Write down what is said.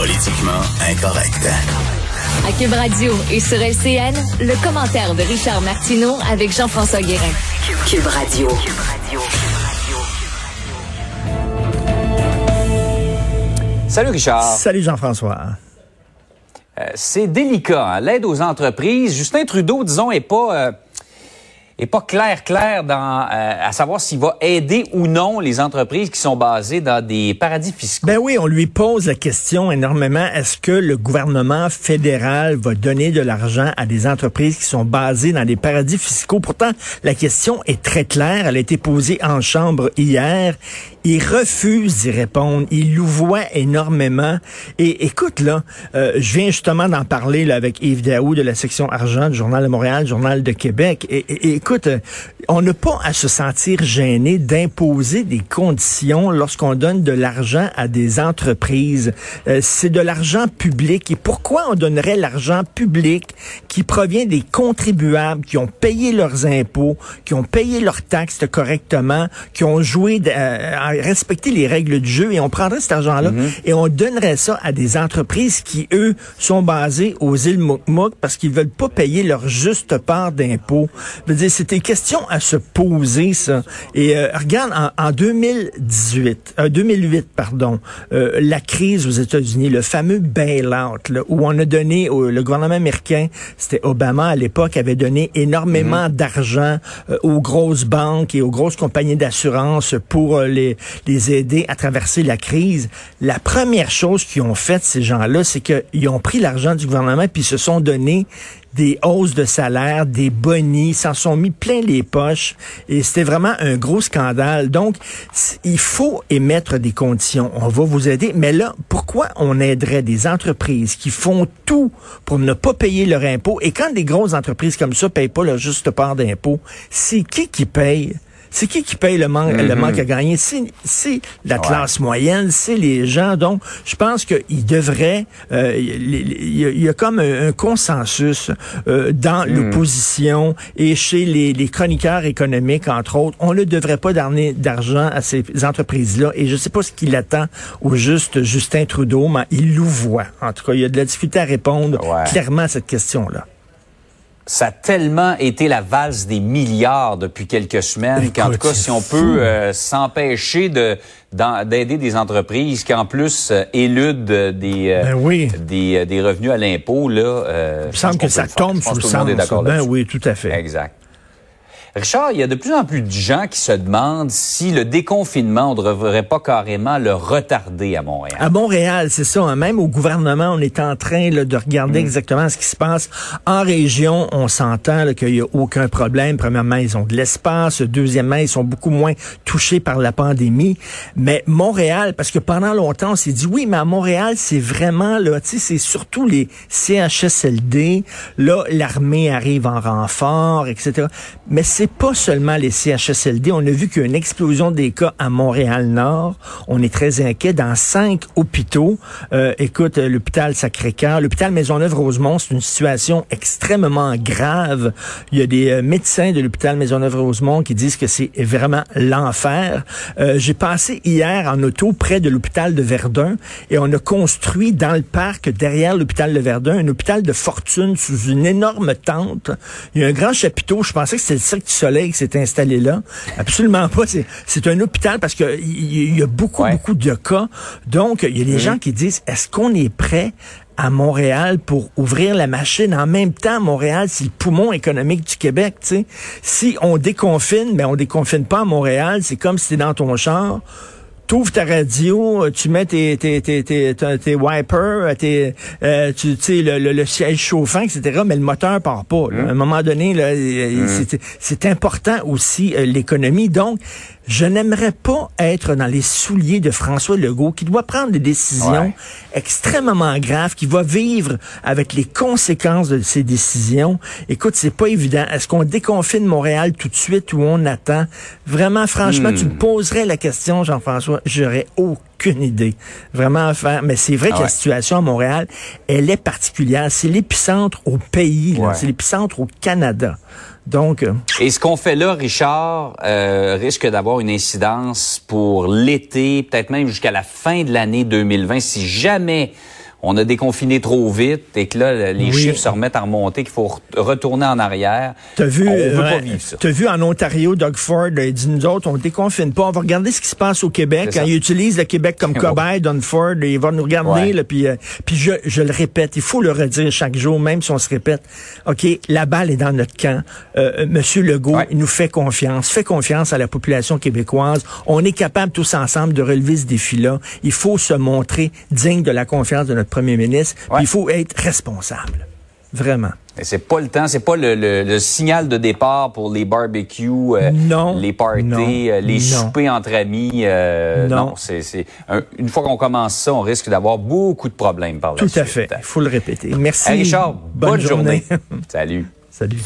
Politiquement incorrect. À Cube Radio et sur LCN, le commentaire de Richard Martineau avec Jean-François Guérin. Cube Radio. Salut Richard. Salut Jean-François. Euh, c'est délicat, hein, l'aide aux entreprises. Justin Trudeau, disons, est pas euh, est pas clair clair euh, à savoir s'il va aider ou non les entreprises qui sont basées dans des paradis fiscaux. Ben oui, on lui pose la question énormément est-ce que le gouvernement fédéral va donner de l'argent à des entreprises qui sont basées dans des paradis fiscaux? Pourtant, la question est très claire, elle a été posée en chambre hier. Il refuse d'y répondre, il louvoie énormément et écoute là, euh, je viens justement d'en parler là, avec Yves Daou de la section argent du Journal de Montréal, Journal de Québec et, et écoute, euh, on n'a pas à se sentir gêné d'imposer des conditions lorsqu'on donne de l'argent à des entreprises. Euh, c'est de l'argent public. Et pourquoi on donnerait l'argent public qui provient des contribuables qui ont payé leurs impôts, qui ont payé leurs taxes correctement, qui ont joué euh, à respecter les règles du jeu et on prendrait cet argent-là Mhm. et on donnerait ça à des entreprises qui, eux, sont basées aux îles Mouk parce qu'ils veulent pas payer leur juste part d'impôts. Je veux dire, c'était question à se poser, ça. Et euh, regarde, en, en 2018, euh, 2008, pardon, euh, la crise aux États-Unis, le fameux bail-out, là, où on a donné, au- le gouvernement américain, c'était Obama à l'époque, avait donné énormément d'argent euh, aux grosses banques et aux grosses compagnies d'assurance pour euh, les, les aider à traverser la crise. La première chose qu'ils ont faite, ces gens-là, c'est qu'ils ont pris l'argent du gouvernement puis se sont donné des hausses de salaire, des bonnies, s'en sont mis plein les poches et c'était vraiment un gros scandale. Donc, il faut émettre des conditions. On va vous aider, mais là, pourquoi on aiderait des entreprises qui font tout pour ne pas payer leur impôt? Et quand des grosses entreprises comme ça payent pas leur juste part d'impôt, c'est qui qui paye? C'est qui qui paye le manque, le manque à gagner? C'est, la classe moyenne, c'est les gens. Donc, je pense qu'il devrait, euh, il y, a- il y a comme un, un consensus euh, dans l'opposition et chez les, les chroniqueurs économiques, entre autres. On ne devrait pas donner d'argent à ces entreprises-là. Et je ne sais pas ce qu'il attend au juste Justin Trudeau, mais il louvoie. En tout cas, il y a de la difficulté à répondre Ouais. clairement à cette question-là. Ça a tellement été la valse des milliards depuis quelques semaines qu'en tout cas, si on peut euh, s'empêcher de d'aider des entreprises qui en plus euh, éludent des, euh, Ben oui. des des revenus à l'impôt là, euh, Il me semble que ça tombe sous le tout le monde est sens. d'accord Ben oui, tout à fait. Exact. Richard, il y a de plus en plus de gens qui se demandent si le déconfinement, on ne devrait pas carrément le retarder à Montréal. À Montréal, c'est ça. hein. Même au gouvernement, on est en train là, de regarder Mm. exactement ce qui se passe. En région, on s'entend qu'il n'y a aucun problème. Premièrement, ils ont de l'espace. Deuxièmement, ils sont beaucoup moins touchés par la pandémie. Mais Montréal, parce que pendant longtemps, on s'est dit, oui, mais à Montréal, c'est vraiment, là, tu sais, c'est surtout les CHSLD. Là, l'armée arrive en renfort, etc. Mais c'est pas seulement les CHSLD. On a vu qu'il y a une explosion des cas à Montréal-Nord. On est très inquiet dans cinq hôpitaux. Euh, écoute, euh, l'hôpital Sacré-Cœur, l'hôpital Maisonneuve-Rosemont, c'est une situation extrêmement grave. Il y a des euh, médecins de l'hôpital Maisonneuve-Rosemont qui disent que c'est vraiment l'enfer. Euh, J'ai passé hier en auto près de l'hôpital de Verdun et on a construit dans le parc derrière l'hôpital de Verdun un hôpital de fortune sous une énorme tente. Il y a un grand chapiteau. Je pensais que c'était le Cirque du Soleil qui s'est installé là. Absolument pas. C'est- C'est un hôpital parce que il y, y a beaucoup, Ouais. beaucoup de cas. Donc, il y a des gens qui disent, est-ce qu'on est prêt à Montréal pour ouvrir la machine. En même temps, Montréal, c'est le poumon économique du Québec. tu sais? Si on déconfine, mais on déconfine pas à Montréal, c'est comme si t'es dans ton char. T'ouvres ta radio, tu mets tes, tes, tes, tes, tes, wipers, tes, euh, tu sais, le, le, le siège chauffant, etc., mais le moteur part pas. là. À un moment donné, là, c'est- c'est important aussi euh, l'économie. Donc, je n'aimerais pas être dans les souliers de François Legault qui doit prendre des décisions Ouais. extrêmement graves, qui va vivre avec les conséquences de ces décisions. Écoute, c'est pas évident. Est-ce qu'on déconfine Montréal tout de suite ou on attend? Vraiment, franchement, tu me poserais la question, Jean-François, j'aurais aucune idée. Vraiment à faire. Mais c'est vrai Ah que la situation à Montréal, elle est particulière. C'est l'épicentre au pays. là. Ouais. C'est l'épicentre au Canada. Donc, euh, Et ce qu'on fait là, Richard, euh, risque d'avoir une incidence pour l'été, peut-être même jusqu'à la fin de l'année 2020, si jamais on a déconfiné trop vite et que là, les Oui. chiffres se remettent à remonter, qu'il faut re- retourner en arrière. T'as vu, on veut ouais, pas vivre ça. T'as vu en Ontario, Doug Ford euh, il dit nous autres, on déconfine pas. On va regarder ce qui se passe au Québec. Ça. il utilise le Québec comme cobaye, Doug Ford, il va nous regarder. Ouais. Puis, euh, puis je, je le répète, il faut le redire chaque jour, même si on se répète. Ok, la balle est dans notre camp. Euh, euh, Monsieur Legault, Ouais. il nous fait confiance. Fait confiance à la population québécoise. On est capable tous ensemble de relever ce défi-là. Il faut se montrer digne de la confiance de notre premier ministre. Ouais. il faut être responsable. Vraiment. C'est pas le temps, c'est pas le, le- le signal de départ pour les barbecues, euh, Non, les parties, non, euh, les non. soupers entre amis. euh, Non. c'est c'est un- une fois qu'on commence ça, on risque d'avoir beaucoup de problèmes par la Tout suite. à fait. Il faut le répéter. Merci. Hey Richard, bonne, journée. Salut. Salut.